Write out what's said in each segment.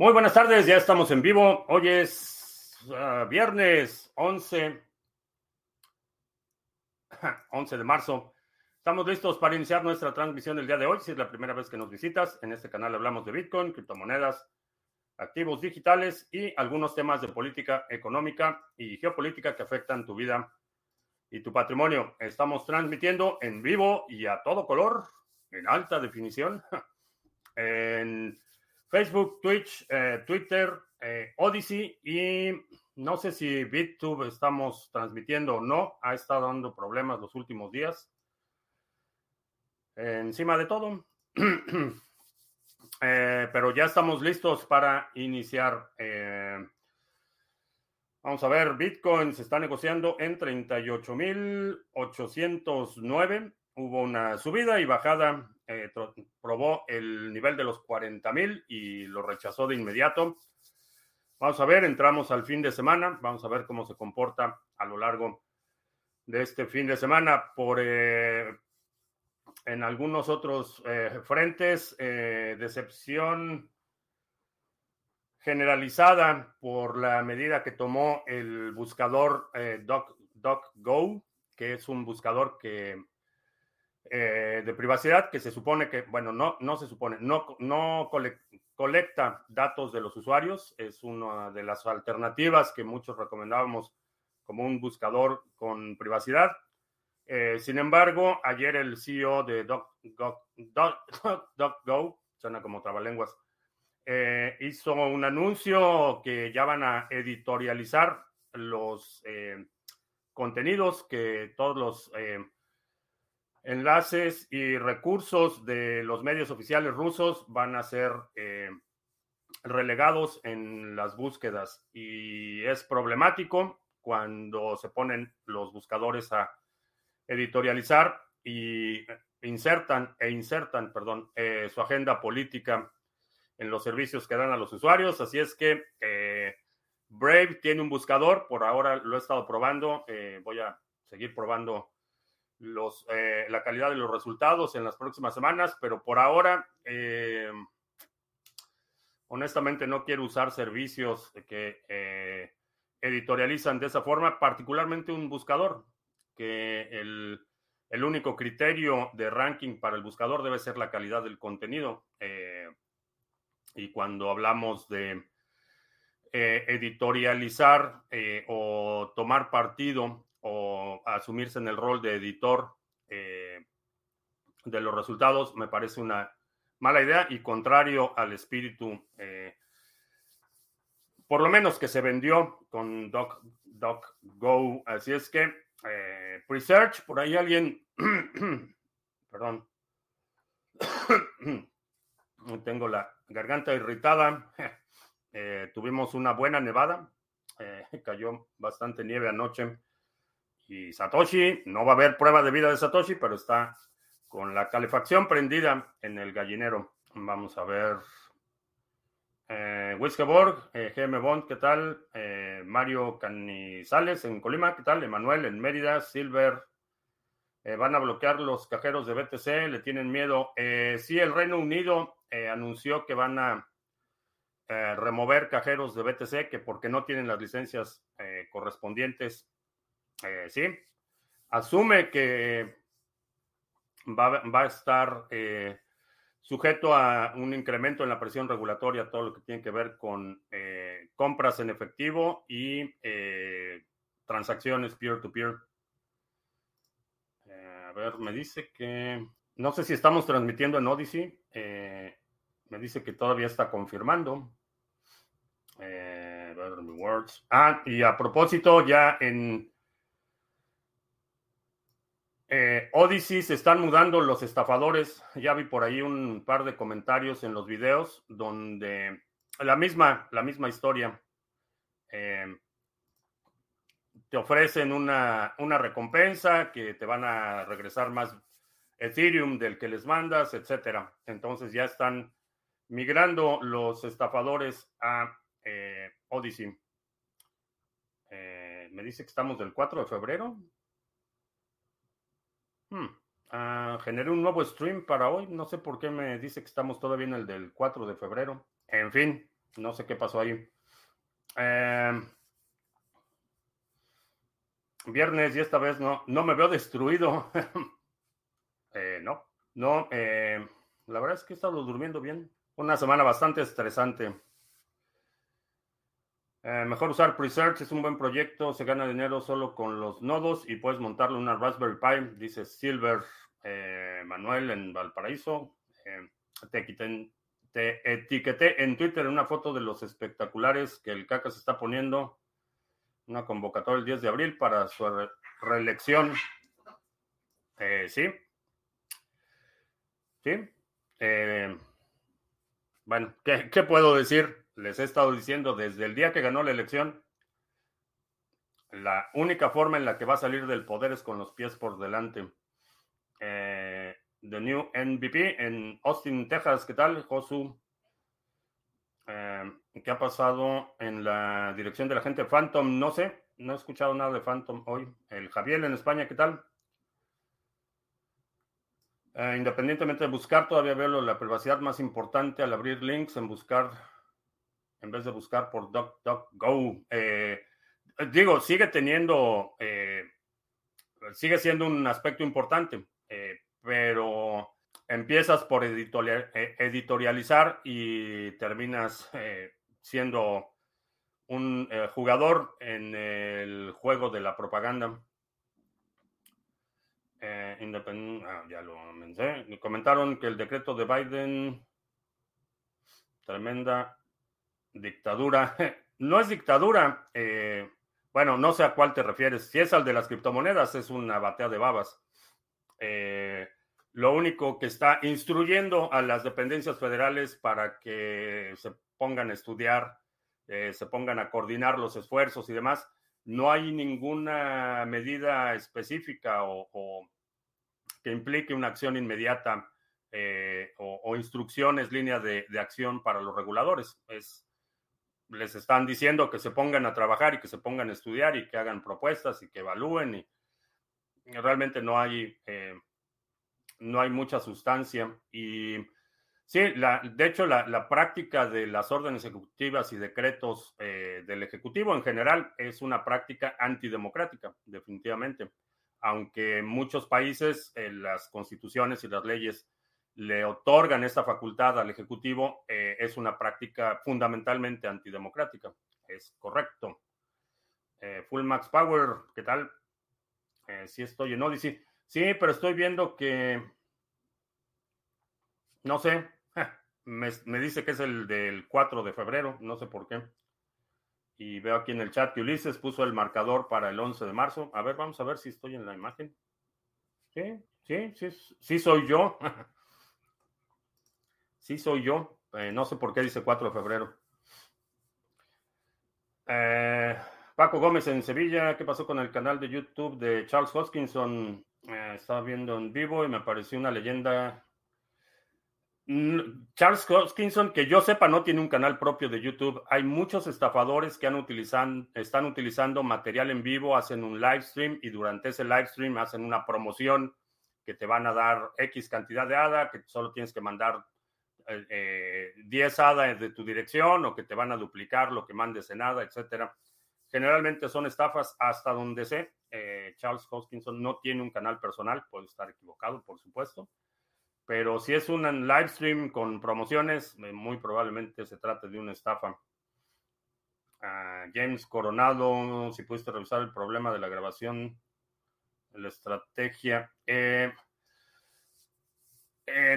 Muy buenas tardes, ya estamos en vivo. Hoy es uh, viernes 11, 11 de marzo. Estamos listos para iniciar nuestra transmisión del día de hoy. Si es la primera vez que nos visitas, en este canal hablamos de Bitcoin, criptomonedas, activos digitales y algunos temas de política económica y geopolítica que afectan tu vida y tu patrimonio. Estamos transmitiendo en vivo y a todo color, en alta definición, Facebook, Twitch, eh, Twitter, eh, Odyssey y no sé si BitTube estamos transmitiendo o no. Ha estado dando problemas los últimos días. encima de todo. Eh, pero ya estamos listos para iniciar. vamos a ver, Bitcoin se está negociando en 38.809. Hubo una subida y bajada eh, probó el nivel de los 40 mil y lo rechazó de inmediato. Vamos a ver, entramos al fin de semana, vamos a ver cómo se comporta a lo largo de este fin de semana. Por eh, en algunos otros eh, frentes, decepción generalizada por la medida que tomó el buscador DuckDuckGo, que es un buscador que eh, de privacidad que se supone que, bueno, no, no se supone, no, no colecta datos de los usuarios. Es una de las alternativas que muchos recomendábamos como un buscador con privacidad. Eh, sin embargo, ayer el CEO de DuckDuckGo, suena como trabalenguas, eh, hizo un anuncio que ya van a editorializar los contenidos que todos los enlaces y recursos de los medios oficiales rusos van a ser eh, relegados en las búsquedas y es problemático cuando se ponen los buscadores a editorializar y insertan e insertan, perdón, eh, su agenda política en los servicios que dan a los usuarios. Así es que eh, Brave tiene un buscador, por ahora lo he estado probando, voy a seguir probando los, eh, la calidad de los resultados en las próximas semanas, pero por ahora, eh, honestamente, no quiero usar servicios que eh, editorializan de esa forma, particularmente un buscador, que el, el, único criterio de ranking para el buscador debe ser la calidad del contenido. y cuando hablamos de editorializar o tomar partido asumirse en el rol de editor eh, de los resultados me parece una mala idea y contrario al espíritu, eh, por lo menos que se vendió con DocGo. Así es que, eh, Presearch, por ahí alguien, perdón, tengo la garganta irritada. tuvimos una buena nevada, cayó bastante nieve anoche y Satoshi, no va a haber prueba de vida de Satoshi, pero está con la calefacción prendida en el gallinero. Vamos a ver. Eh, Wiskeborg, eh, GM Bond, ¿qué tal? Eh, Mario Canizales en Colima, ¿qué tal? Emanuel en Mérida, Silver. Eh, van a bloquear los cajeros de BTC, le tienen miedo. sí, el Reino Unido anunció que van a remover cajeros de BTC, que porque no tienen las licencias correspondientes eh, sí, asume que va, a estar eh, sujeto a un incremento en la presión regulatoria, todo lo que tiene que ver con eh, compras en efectivo y transacciones peer-to-peer. a ver, me dice que, no sé si estamos transmitiendo en Odyssey, me dice que todavía está confirmando. Ah, y a propósito, ya en eh, Odyssey se están mudando los estafadores. Ya vi por ahí un par de comentarios en los videos donde la misma, la misma historia. Eh, te ofrecen una, una, recompensa que te van a regresar más Ethereum del que les mandas, etcétera. Entonces ya están migrando los estafadores a eh, Odyssey. me dice que estamos del 4 de febrero. Hmm. Ah, generé un nuevo stream para hoy. No sé por qué me dice que estamos todavía en el del 4 de febrero. En fin, No sé qué pasó ahí. Eh, viernes y esta vez no, no me veo destruido. Eh, no, no. Eh, la verdad es que he estado durmiendo bien. Una semana bastante estresante. Mejor usar Presearch, es un buen proyecto, se gana dinero solo con los nodos y puedes montarle una Raspberry Pi, dice Silver Manuel en Valparaíso. te, quiten, te etiqueté en Twitter una foto de los espectaculares que el CACA se está poniendo. Una convocatoria el 10 de abril para su reelección. Eh, sí. Sí. Eh, bueno, ¿qué, ¿qué, puedo decir? Les he estado diciendo desde el día que ganó la elección, la única forma en la que va a salir del poder es con los pies por delante. Eh, The New MVP en Austin, Texas. ¿Qué tal, Josu? Eh, ¿Qué ha pasado en la dirección de la gente Phantom? No sé, no he escuchado nada de Phantom hoy. El Javier en España, ¿qué tal? Eh, independientemente de buscar, todavía veo la privacidad más importante al abrir links en buscar, en vez de buscar por DuckDuckGo. Eh, digo, sigue teniendo, sigue siendo un aspecto importante pero empiezas por eh, editorializar y terminas eh, siendo un eh, jugador en el juego de la propaganda. Ah, ya lo mencioné. Comentaron que el decreto de Biden, tremenda dictadura. no es dictadura. bueno, no sé a cuál te refieres. Si es al de las criptomonedas, es una batea de babas. Eh, lo único que está instruyendo a las dependencias federales para que se pongan a estudiar, eh, se pongan a coordinar los esfuerzos y demás. No hay ninguna medida específica o, que implique una acción inmediata eh, o, instrucciones, líneas de, acción para los reguladores. Es, les están diciendo que se pongan a trabajar y que se pongan a estudiar y que hagan propuestas y que evalúen. Y realmente no hay eh, no hay mucha sustancia. Y sí, la, de hecho, la, práctica de las órdenes ejecutivas y decretos eh, del Ejecutivo en general es una práctica antidemocrática, definitivamente. Aunque en muchos países eh, las constituciones y las leyes le otorgan esta facultad al Ejecutivo, eh, es una práctica fundamentalmente antidemocrática. Es correcto. Full Max Power, ¿qué tal? sí estoy en Odyssey. Sí, pero estoy viendo que, no sé, me, dice que es el del 4 de febrero, no sé por qué. Y veo aquí en el chat que Ulises puso el marcador para el 11 de marzo. A ver, vamos a ver si estoy en la imagen. Sí, sí, sí, sí soy yo. sí soy yo. Eh, no sé por qué dice 4 de febrero. Eh, Paco Gómez en Sevilla, ¿qué pasó con el canal de YouTube de Charles Hoskinson? Eh, estaba viendo en vivo y me apareció una leyenda. Mm, Charles Hoskinson, que yo sepa, no tiene un canal propio de YouTube. Hay muchos estafadores que están utilizando material en vivo, hacen un live stream y durante ese live stream hacen una promoción que te van a dar X cantidad de ADA, que solo tienes que mandar 10 eh, ADA de tu dirección o que te van a duplicar lo que mandes en ADA, etcétera. Generalmente son estafas hasta donde sé. Eh, Charles Hoskinson no tiene un canal personal, puede estar equivocado, por supuesto. Pero si es un live stream con promociones, eh, muy probablemente se trate de una estafa. Ah, James Coronado, si pudiste revisar el problema de la grabación, la estrategia. Eh,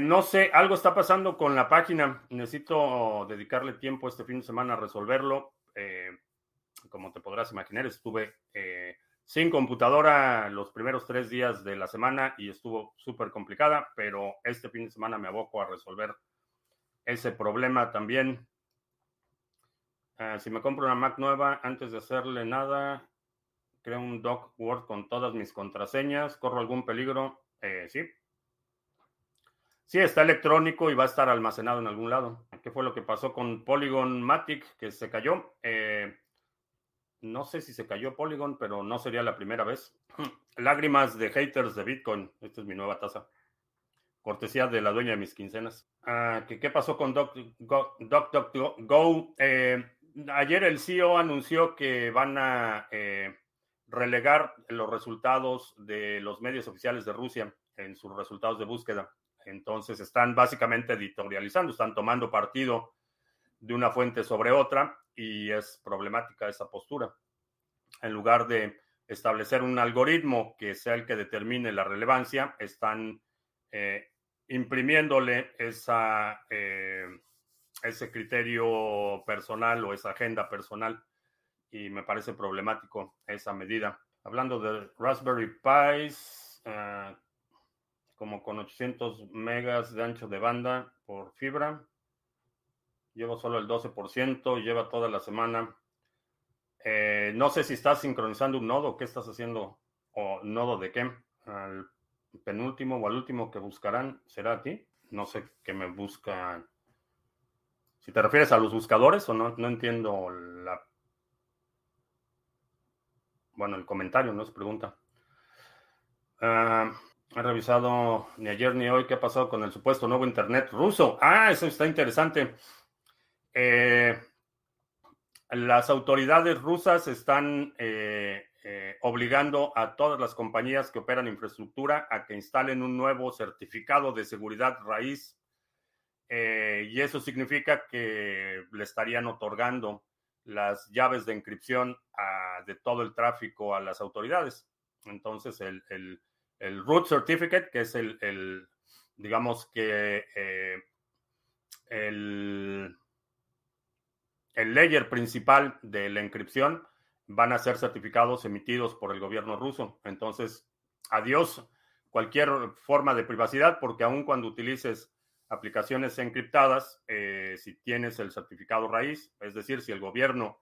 no sé, algo está pasando con la página. Necesito dedicarle tiempo este fin de semana a resolverlo como te podrás imaginar, estuve eh, sin computadora los primeros tres días de la semana y estuvo súper complicada, pero este fin de semana me aboco a resolver ese problema también. Ah, si me compro una Mac nueva, antes de hacerle nada, creo un doc Word con todas mis contraseñas, corro algún peligro, eh, sí. Sí, está electrónico y va a estar almacenado en algún lado. ¿Qué fue lo que pasó con Polygon Matic que se cayó? Eh, no sé si se cayó Polygon, pero no sería la primera vez. Lágrimas de haters de Bitcoin. Esta es mi nueva taza. cortesía de la dueña de mis quincenas. Ah, ¿qué, pasó con DuckDuckGo? Eh, ayer el CEO anunció que van a eh, relegar los resultados de los medios oficiales de Rusia en sus resultados de búsqueda. Entonces están básicamente editorializando, están tomando partido de una fuente sobre otra y es problemática esa postura. En lugar de establecer un algoritmo que sea el que determine la relevancia, están eh, imprimiéndole esa, eh, ese criterio personal o esa agenda personal y me parece problemático esa medida. Hablando de Raspberry Pis, eh, como con 800 megas de ancho de banda por fibra, llevo solo el 12%, lleva toda la semana. Eh, no sé si estás sincronizando un nodo, qué estás haciendo, o nodo de qué. Al penúltimo o al último que buscarán será a ti. No sé qué me buscan. Si te refieres a los buscadores o no, no entiendo la bueno, el comentario, no es pregunta. Ah, he revisado ni ayer ni hoy qué ha pasado con el supuesto nuevo Internet ruso. Ah, eso está interesante. Eh, las autoridades rusas están eh, eh, obligando a todas las compañías que operan infraestructura a que instalen un nuevo certificado de seguridad raíz. y eso significa que le estarían otorgando las llaves de encripción de todo el tráfico a las autoridades. Entonces, el, root certificate, que es el, digamos que eh, el, el layer principal de la encripción, van a ser certificados emitidos por el gobierno ruso. Entonces, adiós cualquier forma de privacidad, porque aun cuando utilices aplicaciones encriptadas eh, si tienes el certificado raíz, es decir, si el gobierno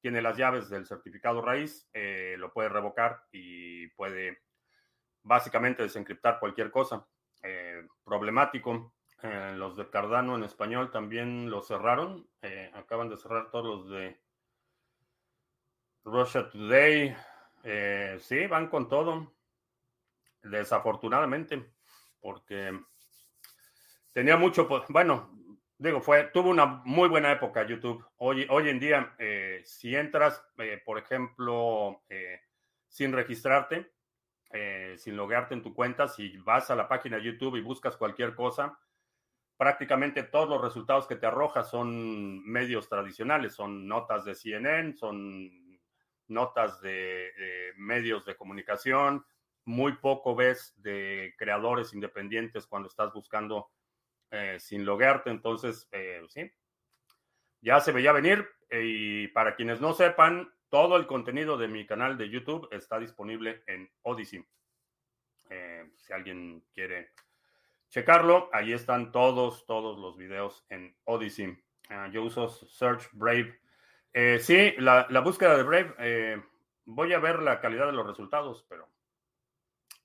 tiene las llaves del certificado raíz, eh, lo puede revocar y puede básicamente desencriptar cualquier cosa. Eh, problemático. los de Cardano en español también lo cerraron. acaban de cerrar todos los de Russia Today. sí, van con todo. Desafortunadamente, porque tenía mucho, bueno, digo, fue, tuvo una muy buena época YouTube. Hoy, hoy en día, eh, si entras, eh, por ejemplo, eh, sin registrarte, sin loguearte en tu cuenta, si vas a la página de YouTube y buscas cualquier cosa, prácticamente todos los resultados que te arroja son medios tradicionales, son notas de CNN, son notas de medios de comunicación, muy poco ves de creadores independientes cuando estás buscando eh, sin loguearte. Entonces, eh, sí, ya se veía venir. Eh, y para quienes no sepan, todo el contenido de mi canal de YouTube está disponible en Odyssey. si alguien quiere checarlo, ahí están todos, todos los videos en Odyssey. Ah, yo uso Search Brave. sí, la, la, búsqueda de Brave, voy a ver la calidad de los resultados, pero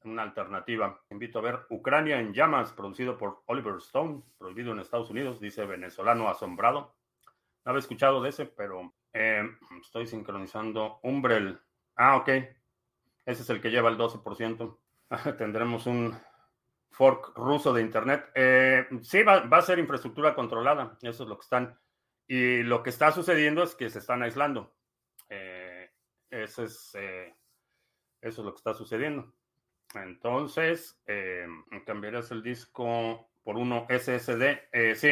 una alternativa. Invito a ver Ucrania en llamas, producido por Oliver Stone, prohibido en Estados Unidos, dice venezolano asombrado. No había escuchado de ese, pero eh, estoy sincronizando Umbrel. Ah, ok. Ese es el que lleva el 12%. Tendremos un fork ruso de Internet. Eh, sí, va, a ser infraestructura controlada. Eso es lo que están. Y lo que está sucediendo es que se están aislando. Eh, eso es, eso es lo que está sucediendo. Entonces, eh, cambiarás el disco por uno SSD. Eh, sí,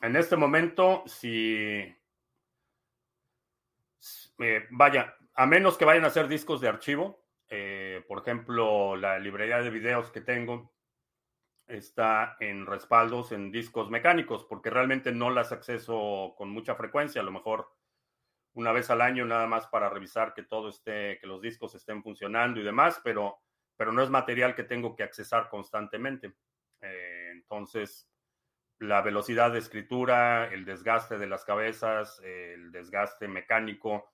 en este momento, si eh, vaya, a menos que vayan a ser discos de archivo, eh, por ejemplo, la librería de videos que tengo está en respaldos en discos mecánicos, porque realmente no las acceso con mucha frecuencia, a lo mejor una vez al año nada más para revisar que todo esté, que los discos estén funcionando y demás, pero pero no es material que tengo que accesar constantemente. Eh, entonces, la velocidad de escritura, el desgaste de las cabezas, el desgaste mecánico,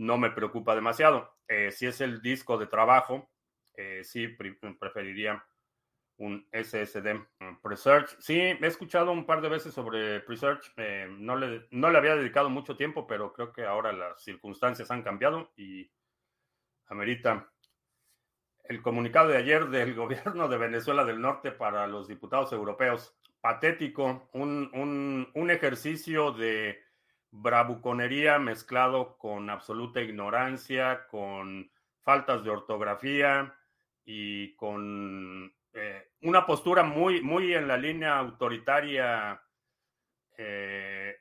no me preocupa demasiado. Eh, si es el disco de trabajo, eh, sí preferiría un SSD. Mm, Presearch, sí, he escuchado un par de veces sobre Presearch. no, le, no le había dedicado mucho tiempo, pero creo que ahora las circunstancias han cambiado y amerita el comunicado de ayer del gobierno de Venezuela del Norte para los diputados europeos. Patético, un, un ejercicio de bravuconería mezclado con absoluta ignorancia, con faltas de ortografía y con eh, una postura muy, muy en la línea autoritaria eh,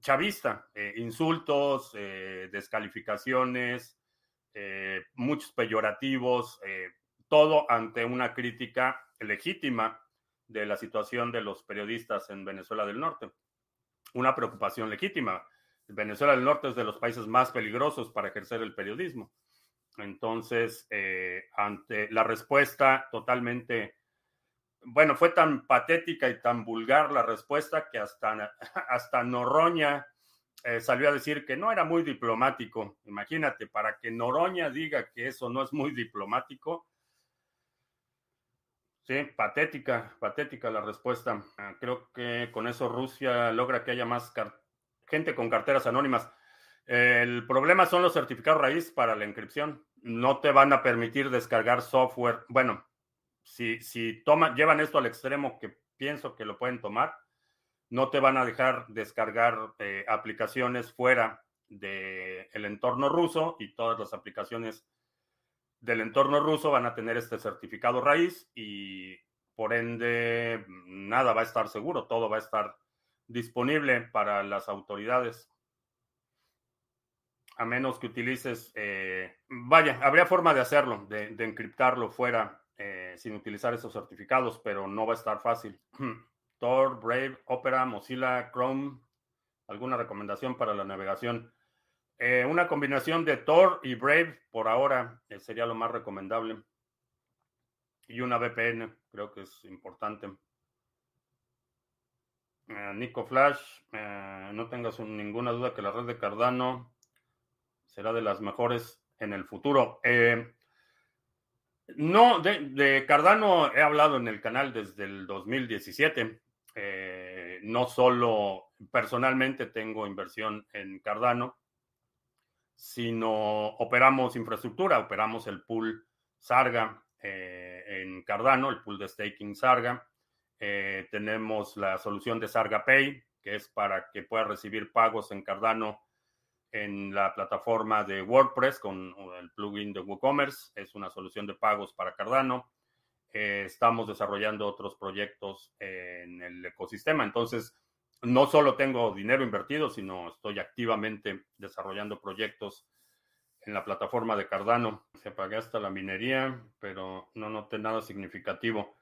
chavista, eh, insultos, descalificaciones, muchos peyorativos, todo ante una crítica legítima de la situación de los periodistas en Venezuela del Norte. Una preocupación legítima. Venezuela del Norte es de los países más peligrosos para ejercer el periodismo. Entonces, eh, ante la respuesta totalmente, bueno, fue tan patética y tan vulgar la respuesta que hasta, hasta Noroña eh, salió a decir que no era muy diplomático. Imagínate, para que Noroña diga que eso no es muy diplomático. Sí, patética, patética la respuesta. Ah, creo que con eso Rusia logra que haya más gente con carteras anónimas. El problema son los certificados raíz para la inscripción. No te van a permitir descargar software. Bueno, si, si llevan esto al extremo que pienso que lo pueden tomar, no te van a dejar descargar eh, aplicaciones fuera del entorno ruso y todas las aplicaciones del entorno ruso van a tener este certificado raíz y por ende nada va a estar seguro, todo va a estar disponible para las autoridades a menos que utilices, eh, vaya, habría forma de hacerlo, de, encriptarlo fuera eh, sin utilizar esos certificados, pero no va a estar fácil. Tor, Brave, Opera, Mozilla, Chrome, ¿alguna recomendación para la navegación? Eh, una combinación de Tor y Brave por ahora sería lo más recomendable. Y una VPN, creo que es importante. Nico Flash, no tengas ninguna duda que la red de Cardano será de las mejores en el futuro. Eh, no, de, Cardano he hablado en el canal desde el 2017. Eh, no solo personalmente tengo inversión en Cardano, sino operamos infraestructura, operamos el pool Sarga eh, en Cardano, el pool de staking Sarga. tenemos la solución de Sarga Pay, que es para que pueda recibir pagos en Cardano en la plataforma de WordPress con el plugin de WooCommerce. Es una solución de pagos para Cardano. Eh, estamos desarrollando otros proyectos en el ecosistema. Entonces, no solo tengo dinero invertido, sino estoy activamente desarrollando proyectos en la plataforma de Cardano. Se paga hasta la minería, pero no noté nada significativo.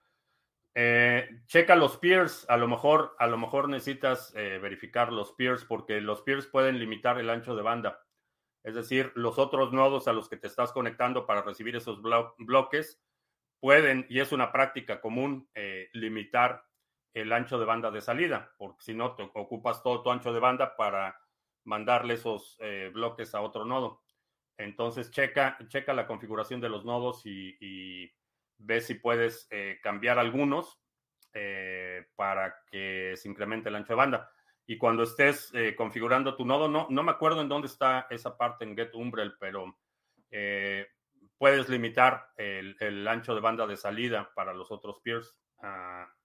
Eh, checa los peers, a lo mejor, a lo mejor necesitas eh, verificar los peers porque los peers pueden limitar el ancho de banda. Es decir, los otros nodos a los que te estás conectando para recibir esos bloques pueden, y es una práctica común, eh, limitar el ancho de banda de salida, porque si no, te ocupas todo tu ancho de banda para mandarle esos bloques a otro nodo. Entonces, checa, checa la configuración de los nodos y ve si puedes eh, cambiar algunos eh, para que se incremente el ancho de banda. Y cuando estés eh, configurando tu nodo, no, no me acuerdo en dónde está esa parte en Get Umbrel, pero puedes limitar el, ancho de banda de salida para los otros peers.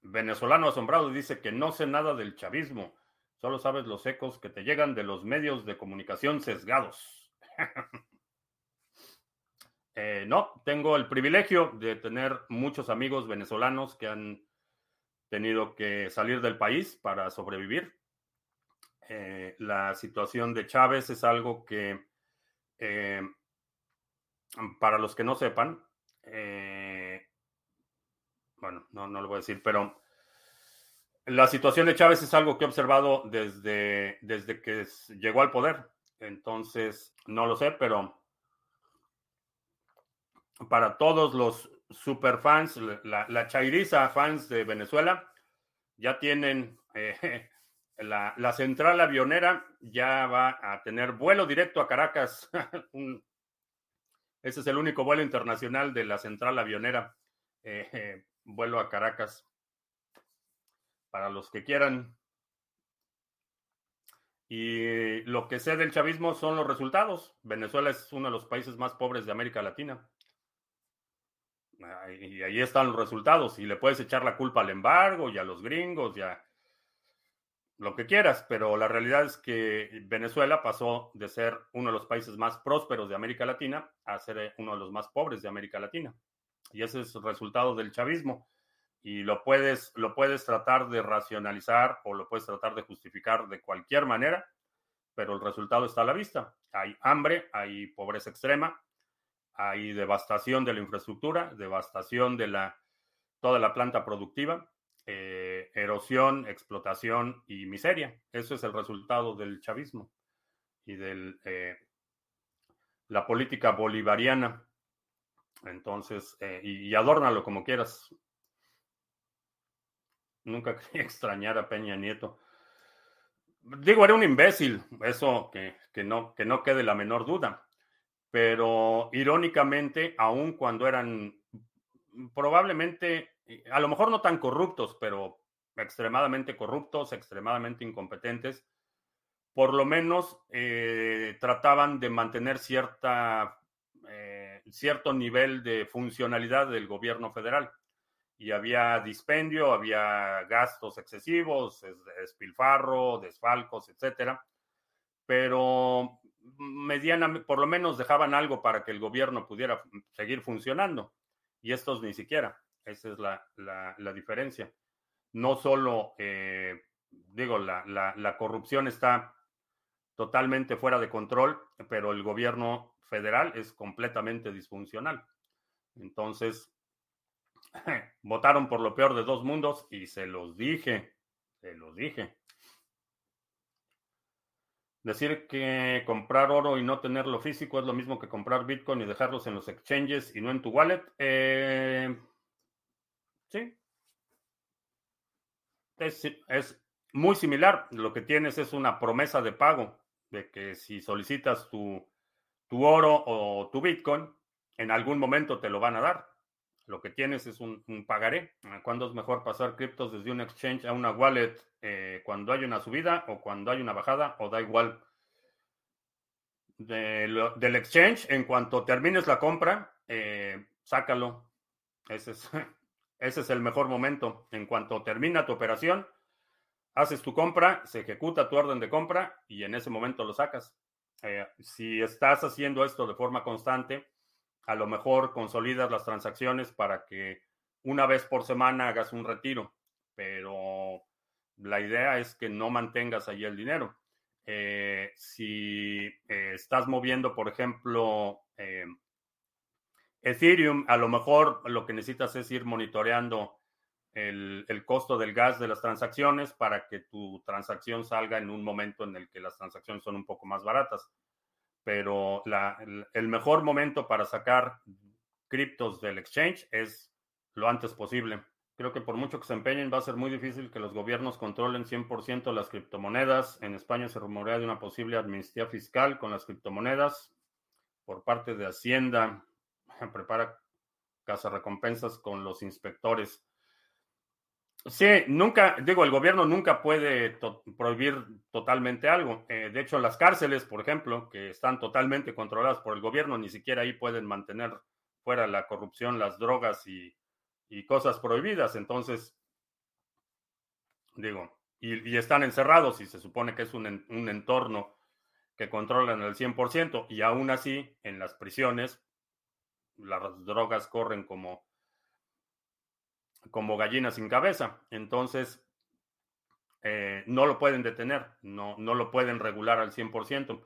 Venezolano asombrado dice que no sé nada del chavismo, solo sabes los ecos que te llegan de los medios de comunicación sesgados. Eh, no, tengo el privilegio de tener muchos amigos venezolanos que han tenido que salir del país para sobrevivir. Eh, la situación de Chávez es algo que, eh, para los que no sepan, bueno, no, no lo voy a decir, pero la situación de Chávez es algo que he observado desde, desde que llegó al poder. Entonces, no lo sé, pero para todos los superfans, la, la chairiza fans de Venezuela, ya tienen eh, la, central avionera, ya va a tener vuelo directo a Caracas. ese es el único vuelo internacional de la central avionera, eh, vuelo a Caracas. Para los que quieran. Y lo que sé del chavismo son los resultados. Venezuela es uno de los países más pobres de América Latina. Y ahí están los resultados. Y le puedes echar la culpa al embargo y a los gringos y a lo que quieras, pero la realidad es que Venezuela pasó de ser uno de los países más prósperos de América Latina a ser eh, uno de los más pobres de América Latina. Y ese es el resultado del chavismo. Y lo puedes, lo puedes tratar de racionalizar o lo puedes tratar de justificar de cualquier manera, pero el resultado está a la vista. Hay hambre, hay pobreza extrema, hay devastación de la infraestructura, devastación de la, toda la planta productiva, eh, erosión, explotación y miseria. Eso es el resultado del chavismo y de eh, la política bolivariana. Entonces, eh, y, adórnalo como quieras. Nunca quería extrañar a Peña Nieto. Digo, era un imbécil, eso que, no, que no quede la menor duda pero irónicamente, aun cuando eran probablemente, a lo mejor no tan corruptos, pero extremadamente corruptos, extremadamente incompetentes, por lo menos eh, trataban de mantener cierta, eh, cierto nivel de funcionalidad del gobierno federal. Y había dispendio, había gastos excesivos, espilfarro, desfalcos, etcétera. Pero mediana, por lo menos dejaban algo para que el gobierno pudiera seguir funcionando. Y estos ni siquiera. Esa es la, diferencia. No solo, eh, digo, la, la corrupción está totalmente fuera de control, pero el gobierno federal es completamente disfuncional. Entonces, votaron por lo peor de dos mundos y se los dije, se los dije. Decir que comprar oro y no tenerlo físico es lo mismo que comprar Bitcoin y dejarlos en los exchanges y no en tu wallet. Eh, sí. Es, muy similar. Lo que tienes es una promesa de pago de que si solicitas tu, tu oro o tu Bitcoin, en algún momento te lo van a dar. Lo que tienes es un, pagaré. ¿Cuándo es mejor pasar criptos desde un exchange a una wallet? Eh, ¿Cuando hay una subida o cuando hay una bajada? ¿O da igual? del exchange, en cuanto termines la compra, eh, sácalo. Ese es, ese es el mejor momento. En cuanto termina tu operación, haces tu compra, se ejecuta tu orden de compra y en ese momento lo sacas. Eh, si estás haciendo esto de forma constante, a lo mejor consolidas las transacciones para que una vez por semana hagas un retiro, pero la idea es que no mantengas ahí el dinero. Eh, si eh, estás moviendo, por ejemplo, Ethereum, a lo mejor lo que necesitas es ir monitoreando el, costo del gas de las transacciones para que tu transacción salga en un momento en el que las transacciones son un poco más baratas pero el, mejor momento para sacar criptos del exchange es lo antes posible. Creo que por mucho que se empeñen va a ser muy difícil que los gobiernos controlen 100% las criptomonedas. En España se rumorea de una posible amnistía fiscal con las criptomonedas por parte de Hacienda. Prepara casa recompensas con los inspectores. Sí, nunca, digo, el gobierno nunca puede prohibir totalmente algo. Eh, de hecho, las cárceles, por ejemplo, que están totalmente controladas por el gobierno, ni siquiera ahí pueden mantener fuera la corrupción, las drogas y, cosas prohibidas. Entonces, digo, y, están encerrados y se supone que es un, un entorno que controlan al 100% y aún así en las prisiones las drogas corren como como gallina sin cabeza. Entonces, eh, no lo pueden detener, no, no lo pueden regular al 100%.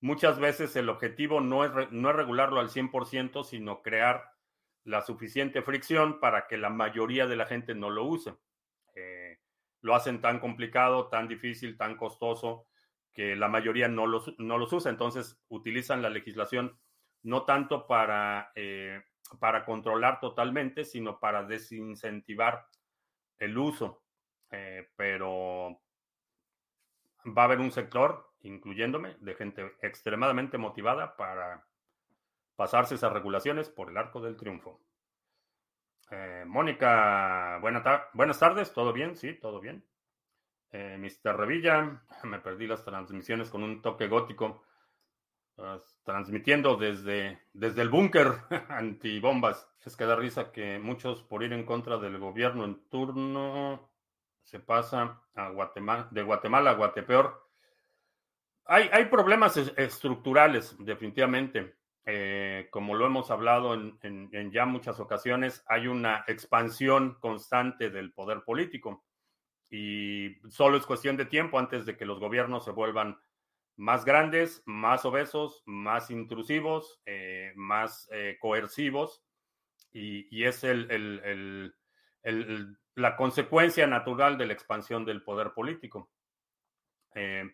Muchas veces el objetivo no es, no es regularlo al 100%, sino crear la suficiente fricción para que la mayoría de la gente no lo use. Eh, lo hacen tan complicado, tan difícil, tan costoso, que la mayoría no los, no los usa. Entonces, utilizan la legislación no tanto para eh, para controlar totalmente, sino para desincentivar el uso. Eh, pero va a haber un sector, incluyéndome, de gente extremadamente motivada para pasarse esas regulaciones por el arco del triunfo. Eh, Mónica, buenas tardes, ¿todo bien? Sí, todo bien. Eh, Mr. Revilla, me perdí las transmisiones con un toque gótico. Transmitiendo desde, desde el búnker antibombas. Es que da risa que muchos por ir en contra del gobierno en turno se pasa a Guatemala, de Guatemala a Guatepeor. Hay, hay problemas estructurales, definitivamente. Eh, como lo hemos hablado en, en, ya muchas ocasiones, hay una expansión constante del poder político y solo es cuestión de tiempo antes de que los gobiernos se vuelvan más grandes, más obesos, más intrusivos, eh, más eh, coercivos, y, es el, la consecuencia natural de la expansión del poder político. Eh,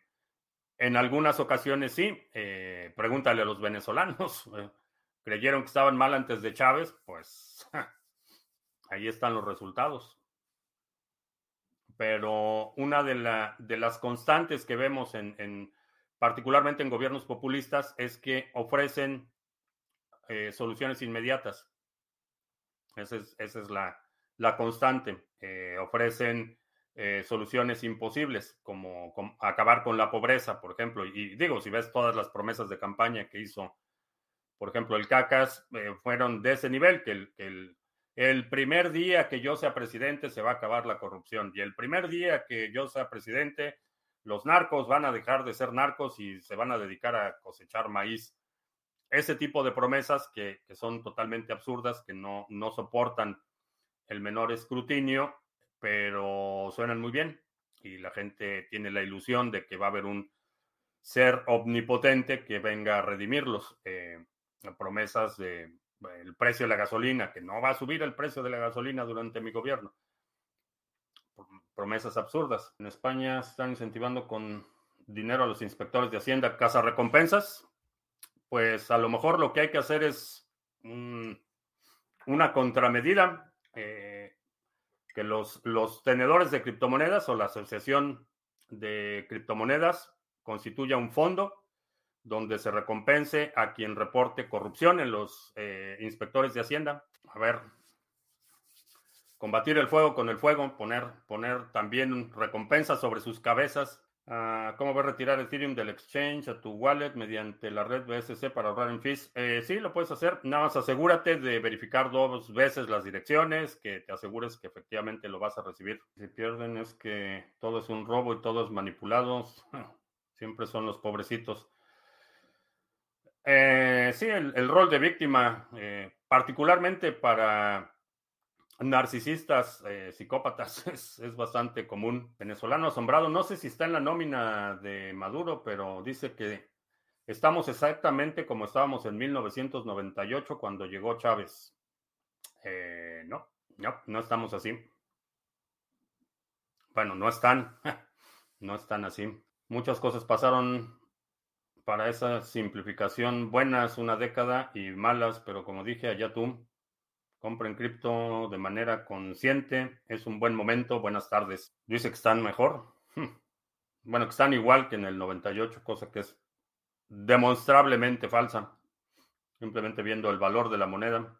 en algunas ocasiones sí, pregúntale a los venezolanos, creyeron que estaban mal antes de Chávez, pues ahí están los resultados. Pero una de, la, de las constantes que vemos en particularmente en gobiernos populistas, es que ofrecen eh, soluciones inmediatas. Esa es, la, constante. Eh, ofrecen eh, soluciones imposibles, como, acabar con la pobreza, por ejemplo. Y digo, si ves todas las promesas de campaña que hizo, por ejemplo, el CACAS, fueron de ese nivel, que el, el primer día que yo sea presidente se va a acabar la corrupción. Y el primer día que yo sea presidente los narcos van a dejar de ser narcos y se van a dedicar a cosechar maíz. Ese tipo de promesas que, son totalmente absurdas, que no, no soportan el menor escrutinio, pero suenan muy bien y la gente tiene la ilusión de que va a haber un ser omnipotente que venga a redimirlos. Eh, promesas de el precio de la gasolina, que no va a subir el precio de la gasolina durante mi gobierno promesas absurdas. En España están incentivando con dinero a los inspectores de Hacienda casa recompensas. Pues a lo mejor lo que hay que hacer es una contramedida, eh, que los, los tenedores de criptomonedas o la asociación de criptomonedas constituya un fondo donde se recompense a quien reporte corrupción en los eh, inspectores de Hacienda. A ver, combatir el fuego con el fuego, poner, poner también recompensas sobre sus cabezas. Uh, ¿Cómo a retirar Ethereum del exchange a tu wallet mediante la red BSC para ahorrar en fees? Eh, sí, lo puedes hacer. Nada más asegúrate de verificar dos veces las direcciones, que te asegures que efectivamente lo vas a recibir. Si pierden es que todo es un robo y todo es manipulado. Siempre son los pobrecitos. Eh, sí, el, rol de víctima, eh, particularmente para narcisistas, eh, psicópatas, es, bastante común. Venezolano asombrado, no sé si está en la nómina de Maduro, pero dice que estamos exactamente como estábamos en 1998 cuando llegó Chávez. Eh, no, no, no estamos así. Bueno, no están, no están así. Muchas cosas pasaron para esa simplificación, buenas una década y malas, pero como dije allá tú, Compren cripto de manera consciente. Es un buen momento. Buenas tardes. Dice que están mejor. Hmm. Bueno, que están igual que en el 98, cosa que es demostrablemente falsa. Simplemente viendo el valor de la moneda.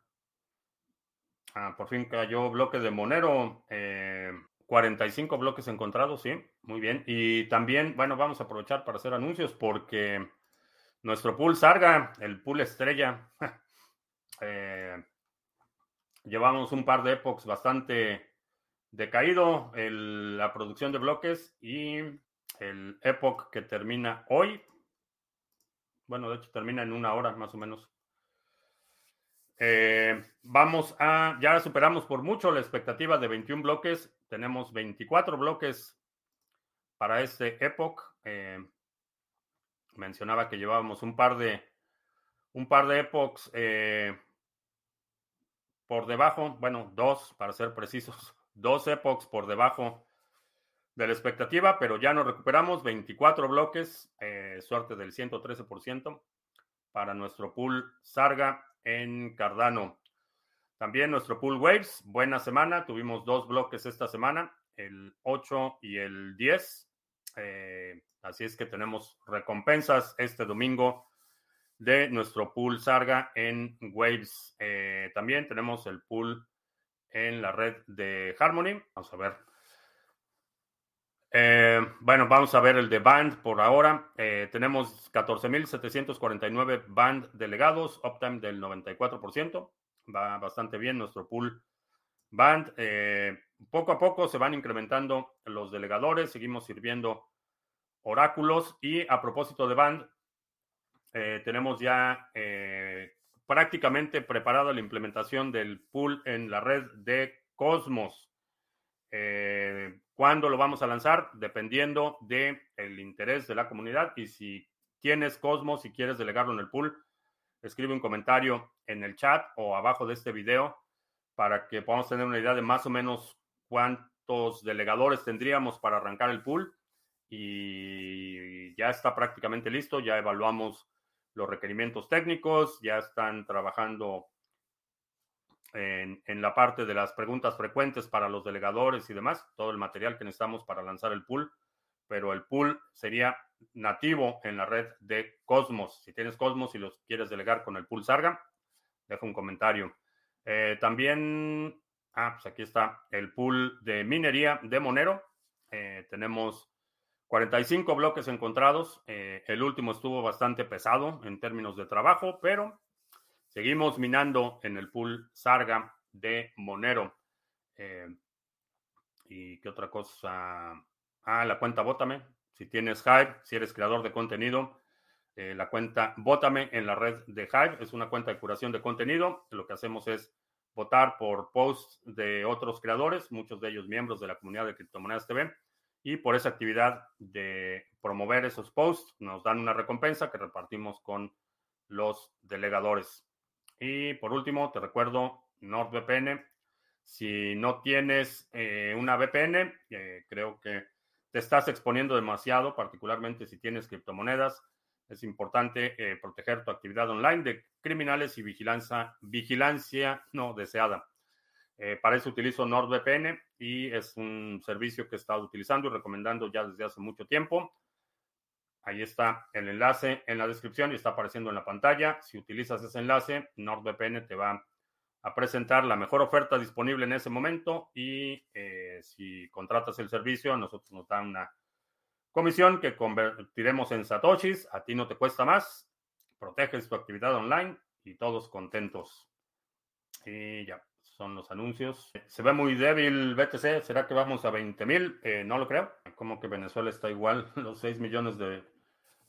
Ah, por fin cayó bloque de Monero. 45 eh, bloques encontrados, sí. Muy bien. Y también, bueno, vamos a aprovechar para hacer anuncios porque nuestro pool Sarga, el pool estrella, eh, Llevamos un par de epochs bastante decaído la producción de bloques y el epoch que termina hoy. Bueno, de hecho termina en una hora más o menos. Eh, vamos a, ya superamos por mucho la expectativa de 21 bloques. Tenemos 24 bloques para este epoch. Eh, mencionaba que llevábamos un par de, un par de epochs eh, por debajo, bueno, dos para ser precisos, dos epochs por debajo de la expectativa, pero ya nos recuperamos 24 bloques, eh, suerte del 113% para nuestro pool Sarga en Cardano. También nuestro pool Waves, buena semana, tuvimos dos bloques esta semana, el 8 y el 10. Eh, así es que tenemos recompensas este domingo de nuestro pool Sarga en Waves. Eh, también tenemos el pool en la red de Harmony. Vamos a ver. Eh, bueno, vamos a ver el de Band por ahora. Eh, tenemos 14.749 Band delegados, uptime del 94%. Va bastante bien nuestro pool Band. Poco a poco se van incrementando los delegadores, seguimos sirviendo oráculos y a propósito de Band, tenemos ya prácticamente preparada la implementación del pool en la red de Cosmos. Eh, ¿Cuándo lo vamos a lanzar? Dependiendo del el interés de la comunidad y si tienes Cosmos y quieres delegarlo en el pool, escribe un comentario en el chat o abajo de este video para que podamos tener una idea de más o menos cuántos delegadores tendríamos para arrancar el pool. Y ya está prácticamente listo, ya evaluamos los requerimientos técnicos, ya están trabajando en, la parte de las preguntas frecuentes para los delegadores y demás, todo el material que necesitamos para lanzar el pool, pero el pool sería nativo en la red de Cosmos. Si tienes Cosmos y los quieres delegar con el pool Sarga, deja un comentario. Eh, también, ah, pues aquí está el pool de minería de Monero. Eh, tenemos 45 bloques encontrados. Eh, el último estuvo bastante pesado en términos de trabajo, pero Seguimos minando en el pool Sarga de Monero. Eh, ¿Y qué otra cosa? Ah, la cuenta Bótame. Si tienes Hive, si eres creador de contenido, eh, la cuenta Bótame en la red de Hive es una cuenta de curación de contenido. Lo que hacemos es votar por posts de otros creadores, muchos de ellos miembros de la comunidad de Criptomonedas TV. Y por esa actividad de promover esos posts, nos dan una recompensa que repartimos con los delegadores. Y por último, te recuerdo NordVPN. Si no tienes eh, una VPN, eh, creo que te estás exponiendo demasiado, particularmente si tienes criptomonedas. Es importante eh, proteger tu actividad online de criminales y vigilancia, vigilancia no deseada. Para eso utilizo NordVPN y es un servicio que he utilizando y recomendando ya desde hace mucho tiempo. Ahí está el enlace en la descripción y está apareciendo en la pantalla. Si utilizas ese enlace, NordVPN te va a presentar la mejor oferta disponible en ese momento y eh, si contratas el servicio, a nosotros nos dan una comisión que convertiremos en satoshis. A ti no te cuesta más, proteges tu actividad online y todos contentos. Y ya, son los anuncios. Se ve muy débil BTC. ¿Será que vamos a 20 mil? Eh, no lo creo. Como que Venezuela está igual, los 6 millones de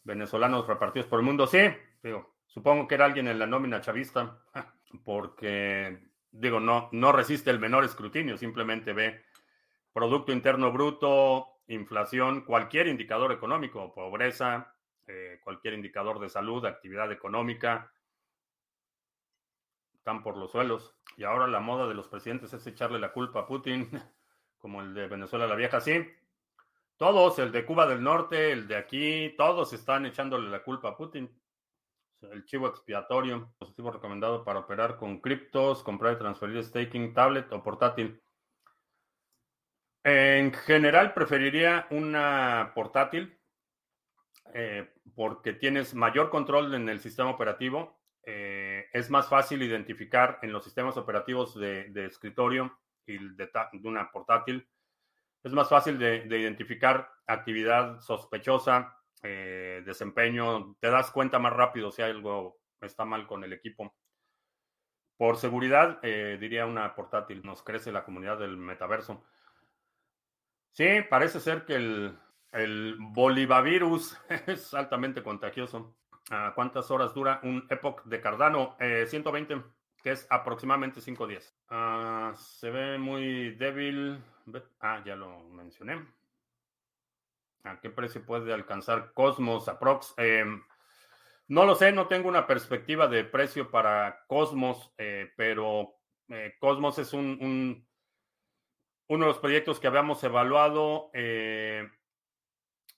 venezolanos repartidos por el mundo. Sí, digo, supongo que era alguien en la nómina chavista, porque, digo, no, no resiste el menor escrutinio, simplemente ve Producto Interno Bruto, inflación, cualquier indicador económico, pobreza, eh, cualquier indicador de salud, actividad económica, están por los suelos. Y ahora la moda de los presidentes es echarle la culpa a Putin, como el de Venezuela la vieja, sí. Todos, el de Cuba del Norte, el de aquí, todos están echándole la culpa a Putin. El chivo expiatorio, positivo recomendado para operar con criptos, comprar y transferir staking, tablet o portátil. En general preferiría una portátil eh, porque tienes mayor control en el sistema operativo. Eh, es más fácil identificar en los sistemas operativos de, escritorio y de, una portátil es más fácil de, identificar actividad sospechosa, eh, desempeño, te das cuenta más rápido si algo está mal con el equipo. Por seguridad, eh, diría una portátil, nos crece la comunidad del metaverso. Sí, parece ser que el, el bolivavirus es altamente contagioso. ¿Cuántas horas dura un Epoch de Cardano? 120, eh, que es aproximadamente 5 días. Ah, se ve muy débil. Ah, ya lo mencioné. ¿A qué precio puede alcanzar Cosmos Aprox? Em, no lo sé, no tengo una perspectiva de precio para Cosmos, eh, pero eh, Cosmos es un, uno de los proyectos que habíamos evaluado eh,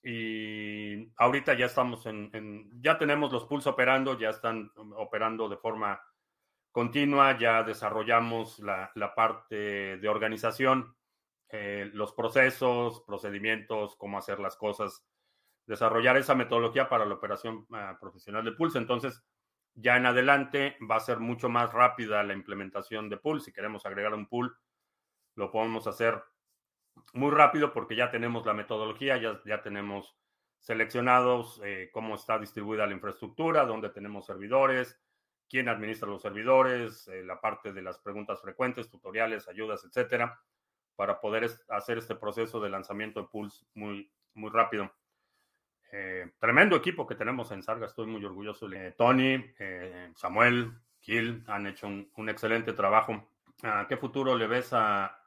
y ahorita ya estamos en, ya tenemos los pools operando, ya están operando de forma continua, ya desarrollamos la parte de organización eh, los procesos, procedimientos, cómo hacer las cosas, desarrollar esa metodología para la operación ah, profesional de Pulse. Entonces, ya en adelante va a ser mucho más rápida la implementación de Pool. Si queremos agregar un pool, lo podemos hacer muy rápido porque ya tenemos la metodología, ya, ya tenemos seleccionados eh, cómo está distribuida la infraestructura, dónde tenemos servidores, quién administra los servidores, eh, la parte de las preguntas frecuentes, tutoriales, ayudas, etcétera, para poder hacer este proceso de lanzamiento de Pulse muy, muy rápido. Eh, tremendo equipo que tenemos en Sarga, estoy muy orgulloso. Tony, Samuel, Kill han hecho un, excelente trabajo. ¿A ¿Qué futuro le ves a,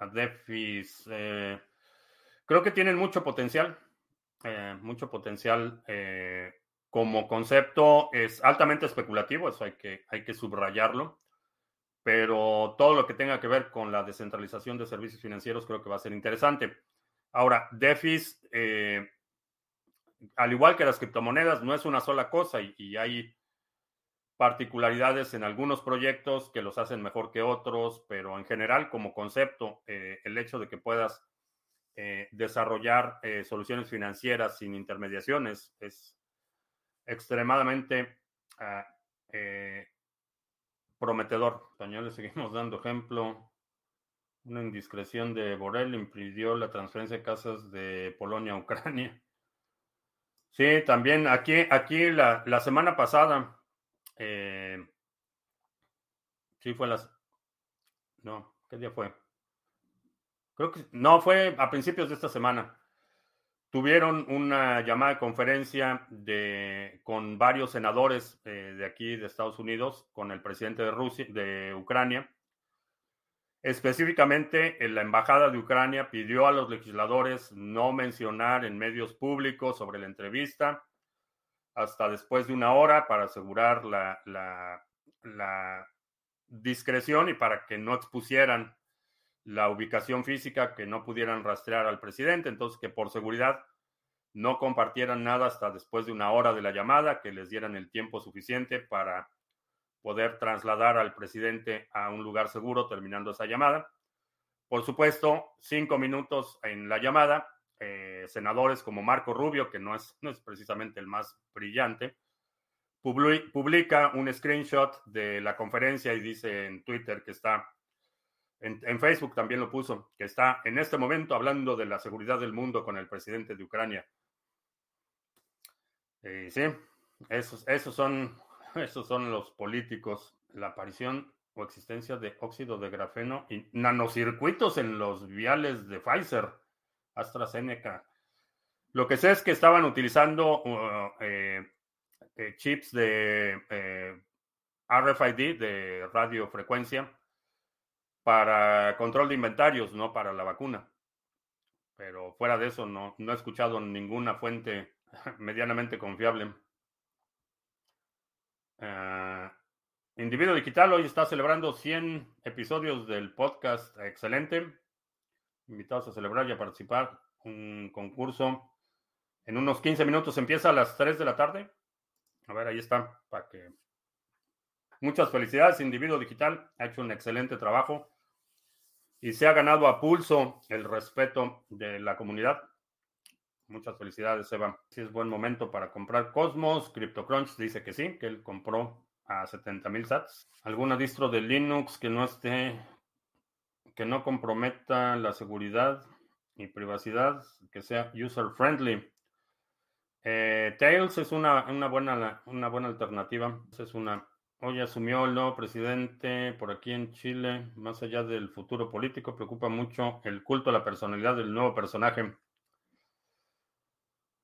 a Defis? creo que tienen mucho potencial eh, mucho potencial eh, como concepto. Es altamente especulativo, eso hay que, hay que subrayarlo. Pero todo lo que tenga que ver con la descentralización de servicios financieros creo que va a ser interesante. Ahora, DeFi, eh, al igual que las criptomonedas, no es una sola cosa y, hay particularidades en algunos proyectos que los hacen mejor que otros, pero en general, como concepto, el hecho de que puedas eh, desarrollar eh, soluciones financieras sin intermediaciones es extremadamente ah, eh, prometedor. Españoles seguimos dando ejemplo. Una indiscreción de Borrell impidió la transferencia de casas de Polonia a Ucrania. Sí, también aquí, aquí la, la semana pasada, sí fue las, no, ¿qué día fue? Creo que no, fue a principios de esta semana. Tuvieron una llamada de conferencia de, con varios senadores eh, de aquí de Estados Unidos, con el presidente de Rusia, de Ucrania. Específicamente, la embajada de Ucrania pidió a los legisladores no mencionar en medios públicos sobre la entrevista hasta después de una hora para asegurar la, discreción y para que no expusieran la ubicación física, que no pudieran rastrear al presidente, entonces que por seguridad no compartieran nada hasta después de una hora de la llamada, que les dieran el tiempo suficiente para poder trasladar al presidente a un lugar seguro terminando esa llamada. Por supuesto, cinco minutos en la llamada, eh, senadores como Marco Rubio, que no es, no es precisamente el más brillante, publica un screenshot de la conferencia y dice en Twitter que está en, Facebook también lo puso, que está en este momento hablando de la seguridad del mundo con el presidente de Ucrania. Eh, sí, esos, esos, son, esos son los políticos. La aparición o existencia de óxido de grafeno y nanocircuitos en los viales de Pfizer, AstraZeneca. Lo que sé es que estaban utilizando uh, eh, eh, chips de RFID, de radiofrecuencia, para control de inventarios, no para la vacuna. Pero fuera de eso, no, no he escuchado ninguna fuente medianamente confiable. Uh, Individuo Digital hoy está celebrando 100 episodios del podcast. Excelente. Invitados a celebrar y a participar. Un concurso. En unos 15 minutos empieza a las 3 de la tarde. A ver, ahí está. Para que Muchas felicidades, Individuo Digital. Ha hecho un excelente trabajo y se ha ganado a pulso el respeto de la comunidad. Muchas felicidades, Eva. Si es buen momento para comprar Cosmos, CryptoCrunch dice que sí, que él compró a 70 mil sats. ¿Alguna distro de Linux que no esté, que no comprometa la seguridad y privacidad, que sea user friendly? Eh, Tails es una, una, buena, una buena alternativa. Es una Hoy asumió el nuevo presidente por aquí en Chile. Más allá del futuro político, preocupa mucho el culto a la personalidad del nuevo personaje.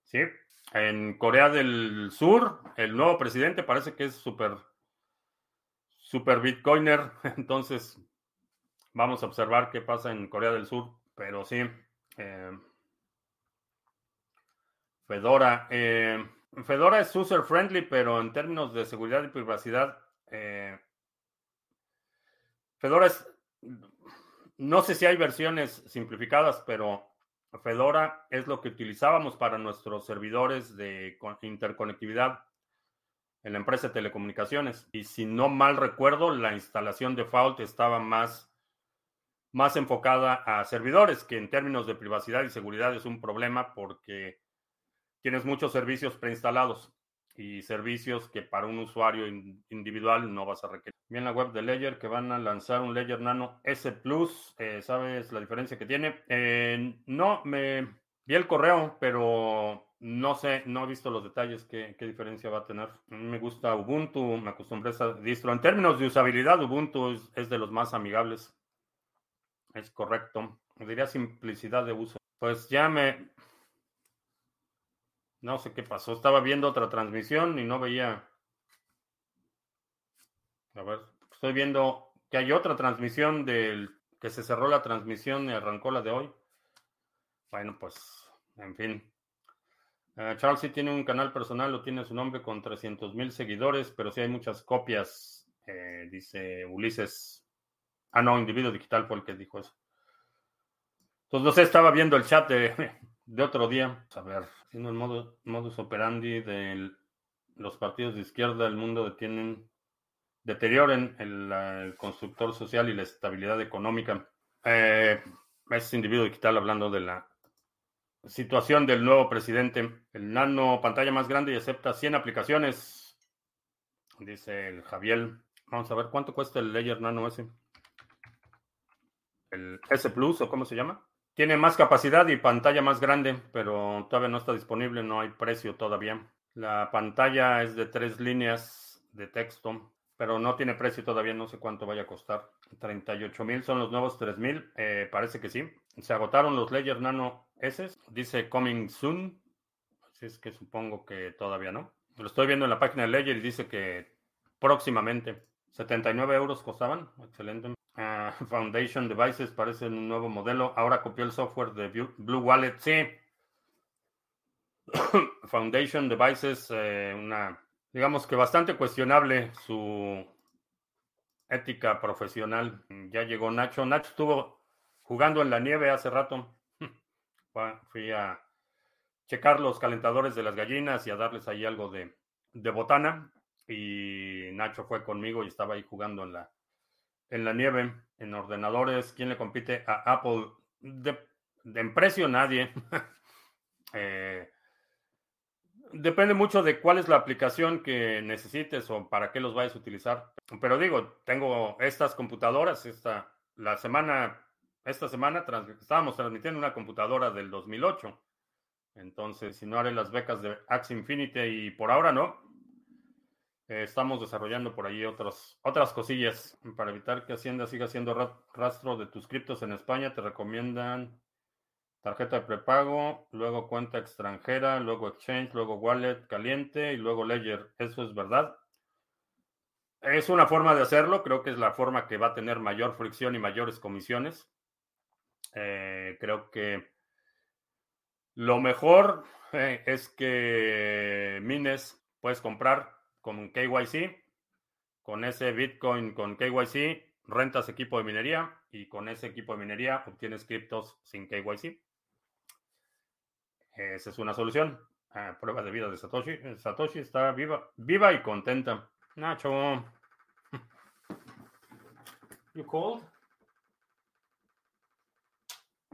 Sí, en Corea del Sur, el nuevo presidente parece que es súper, súper bitcoiner. Entonces, vamos a observar qué pasa en Corea del Sur. Pero sí, eh, Fedora. Eh, Fedora es user friendly, pero en términos de seguridad y privacidad eh, Fedora es, no sé si hay versiones simplificadas, pero Fedora es lo que utilizábamos para nuestros servidores de interconectividad en la empresa de telecomunicaciones. Y si no mal recuerdo, la instalación default estaba más, más enfocada a servidores, que en términos de privacidad y seguridad es un problema porque tienes muchos servicios preinstalados. y servicios que para un usuario individual no vas a requerir. Bien la web de Ledger que van a lanzar un Ledger Nano S Plus. Eh, ¿Sabes la diferencia que tiene? Eh, no, me vi el correo, pero no sé, no he visto los detalles, qué, diferencia va a tener. me gusta Ubuntu, me acostumbré a esa distro. En términos de usabilidad, Ubuntu es de los más amigables. Es correcto. Diría simplicidad de uso. Pues ya me, no sé qué pasó. Estaba viendo otra transmisión y no veía. A ver, estoy viendo que hay otra transmisión del que se cerró la transmisión y arrancó la de hoy. Bueno, pues, en fin. Uh, Charles sí tiene un canal personal, lo tiene su nombre con 300 mil seguidores, pero sí hay muchas copias, eh, dice Ulises. Ah, no, Individuo Digital fue el que dijo eso. Entonces, no sé, estaba viendo el chat de, de otro día. A ver, siendo el modo, modus operandi de los partidos de izquierda del mundo detienen, deterioren el, constructor social y la estabilidad económica. Eh, es individuo digital hablando de la situación del nuevo presidente. El nano pantalla más grande y acepta 100 aplicaciones, dice el Javier. Vamos a ver cuánto cuesta el Ledger Nano S. El S Plus o cómo se llama. Tiene más capacidad y pantalla más grande, pero todavía no está disponible, no hay precio todavía. La pantalla es de tres líneas de texto, pero no tiene precio todavía, no sé cuánto vaya a costar. 38 mil son los nuevos 3 mil, eh, parece que sí. Se agotaron los Ledger Nano S, dice coming soon, así es que supongo que todavía no. Lo estoy viendo en la página de Ledger y dice que próximamente. 79 euros costaban, excelente. Ah, Foundation Devices parece un nuevo modelo. Ahora copió el software de Blue Wallet. Sí. Foundation Devices, eh, una, digamos que bastante cuestionable su ética profesional. Ya llegó Nacho. Nacho estuvo jugando en la nieve hace rato. Fui a checar los calentadores de las gallinas y a darles ahí algo de, de botana. Y Nacho fue conmigo y estaba ahí jugando en la, en la nieve, en ordenadores. ¿Quién le compite a Apple? De, en precio nadie. Eh, depende mucho de cuál es la aplicación que necesites o para qué los vayas a utilizar. Pero digo, tengo estas computadoras, esta, la semana, esta semana estábamos transmitiendo una computadora del 2008. Entonces, si no haré las becas de Axie Infinity y por ahora no, eh, estamos desarrollando por ahí otros, otras cosillas para evitar que Hacienda siga haciendo rastro de tus criptos en España. Te recomiendan tarjeta de prepago, luego cuenta extranjera, luego exchange, luego wallet caliente y luego ledger. ¿Eso es verdad? Es una forma de hacerlo. Creo que es la forma que va a tener mayor fricción y mayores comisiones. Eh, creo que lo mejor eh, es que mines puedes comprar con KYC. Con ese Bitcoin con KYC rentas equipo de minería y con ese equipo de minería obtienes criptos sin KYC. Esa es una solución. prueba de vida de Satoshi. Satoshi está viva, viva y contenta. Nacho. You cold?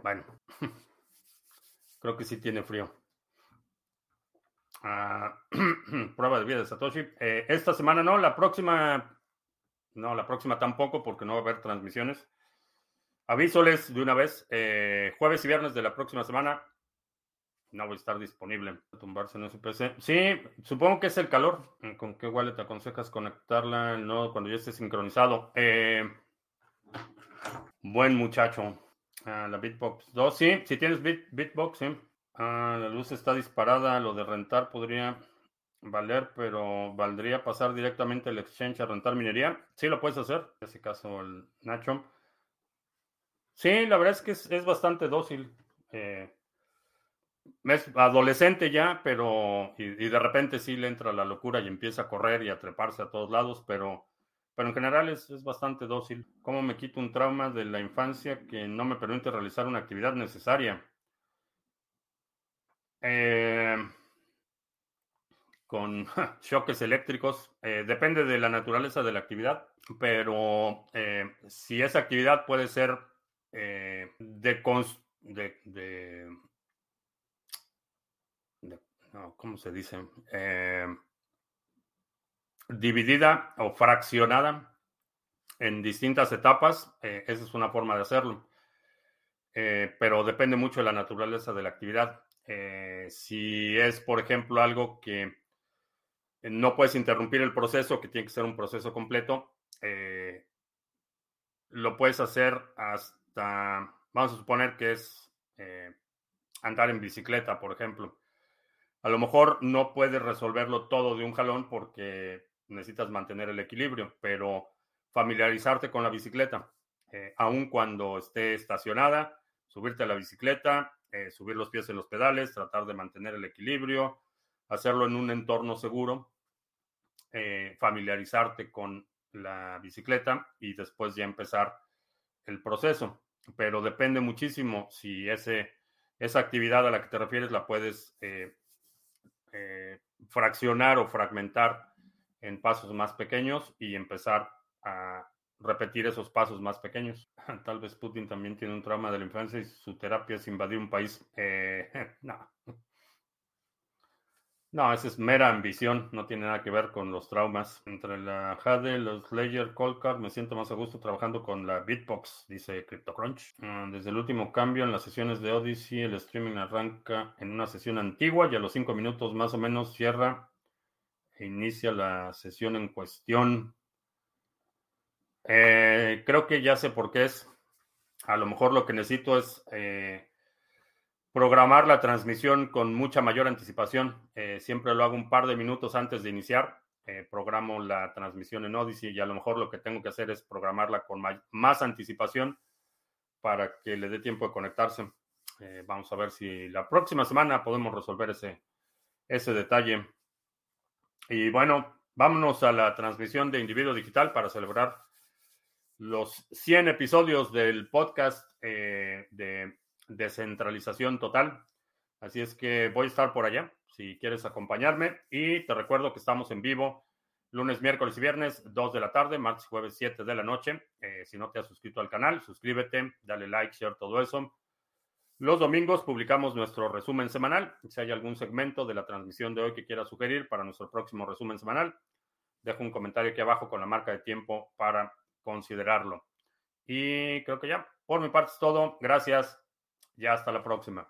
Bueno. Creo que sí tiene frío. Prueba de vida de Satoshi. Eh, esta semana no, la próxima, no, la próxima tampoco, porque no va a haber transmisiones. Avísoles de una vez, eh, jueves y viernes de la próxima semana no voy a estar disponible. Tumbarse en PC. Sí, supongo que es el calor. ¿Con qué wallet te aconsejas conectarla no, cuando ya esté sincronizado? Eh, buen muchacho. Ah, la Bitbox 2, sí, si tienes Bitbox, sí. Ah, la luz está disparada. Lo de rentar podría valer, pero ¿valdría pasar directamente el exchange a rentar minería? Sí, lo puedes hacer. En ese caso, el Nacho. Sí, la verdad es que es, bastante dócil. Eh, es adolescente ya, pero. Y, de repente sí le entra la locura y empieza a correr y a treparse a todos lados, pero. Pero en general es, es bastante dócil. ¿Cómo me quito un trauma de la infancia que no me permite realizar una actividad necesaria? Eh, con choques eléctricos. Eh, depende de la naturaleza de la actividad, pero eh, si esa actividad puede ser de, ¿cómo se dice? dividida o fraccionada en distintas etapas. Esa es una forma de hacerlo. Pero depende mucho de la naturaleza de la actividad. Eh, si es, por ejemplo, algo que no puedes interrumpir el proceso, que tiene que ser un proceso completo, lo puedes hacer hasta, vamos a suponer que es andar en bicicleta, por ejemplo. A lo mejor no puedes resolverlo todo de un jalón porque necesitas mantener el equilibrio, pero familiarizarte con la bicicleta, eh, aun cuando esté estacionada, subirte a la bicicleta, eh, subir los pies en los pedales, tratar de mantener el equilibrio, hacerlo en un entorno seguro, eh, familiarizarte con la bicicleta y después ya empezar el proceso. Pero depende muchísimo si ese, esa actividad a la que te refieres la puedes fraccionar o fragmentar en pasos más pequeños y empezar a repetir esos pasos más pequeños. Tal vez Putin también tiene un trauma de la infancia y su terapia es invadir un país. Eh, no. No, esa es mera ambición, no tiene nada que ver con los traumas. Entre la Jade, los Ledger, Coldcard, me siento más a gusto trabajando con la Bitbox, dice CryptoCrunch. Ah, desde el último cambio en las sesiones de Odyssey, el streaming arranca en una sesión antigua y a los cinco minutos más o menos cierra e inicia la sesión en cuestión. Eh, creo que ya sé por qué es. A lo mejor lo que necesito es eh, programar la transmisión con mucha mayor anticipación. Eh, siempre lo hago un par de minutos antes de iniciar. programo la transmisión en Odyssey y a lo mejor lo que tengo que hacer es programarla con más anticipación para que le dé tiempo de conectarse. vamos a ver si la próxima semana podemos resolver ese, ese detalle. Y bueno, vámonos a la transmisión de Individuo Digital para celebrar los 100 episodios del podcast eh, de descentralización total. Así es que voy a estar por allá si quieres acompañarme. Y te recuerdo que estamos en vivo lunes, miércoles y viernes, 2 de la tarde, martes y jueves, 7 de la noche. Eh, si no te has suscrito al canal, suscríbete, dale like, share, todo eso. Los domingos publicamos nuestro resumen semanal. Si hay algún segmento de la transmisión de hoy que quieras sugerir para nuestro próximo resumen semanal, deja un comentario aquí abajo con la marca de tiempo para considerarlo. Y creo que ya, por mi parte es todo. Gracias y hasta la próxima.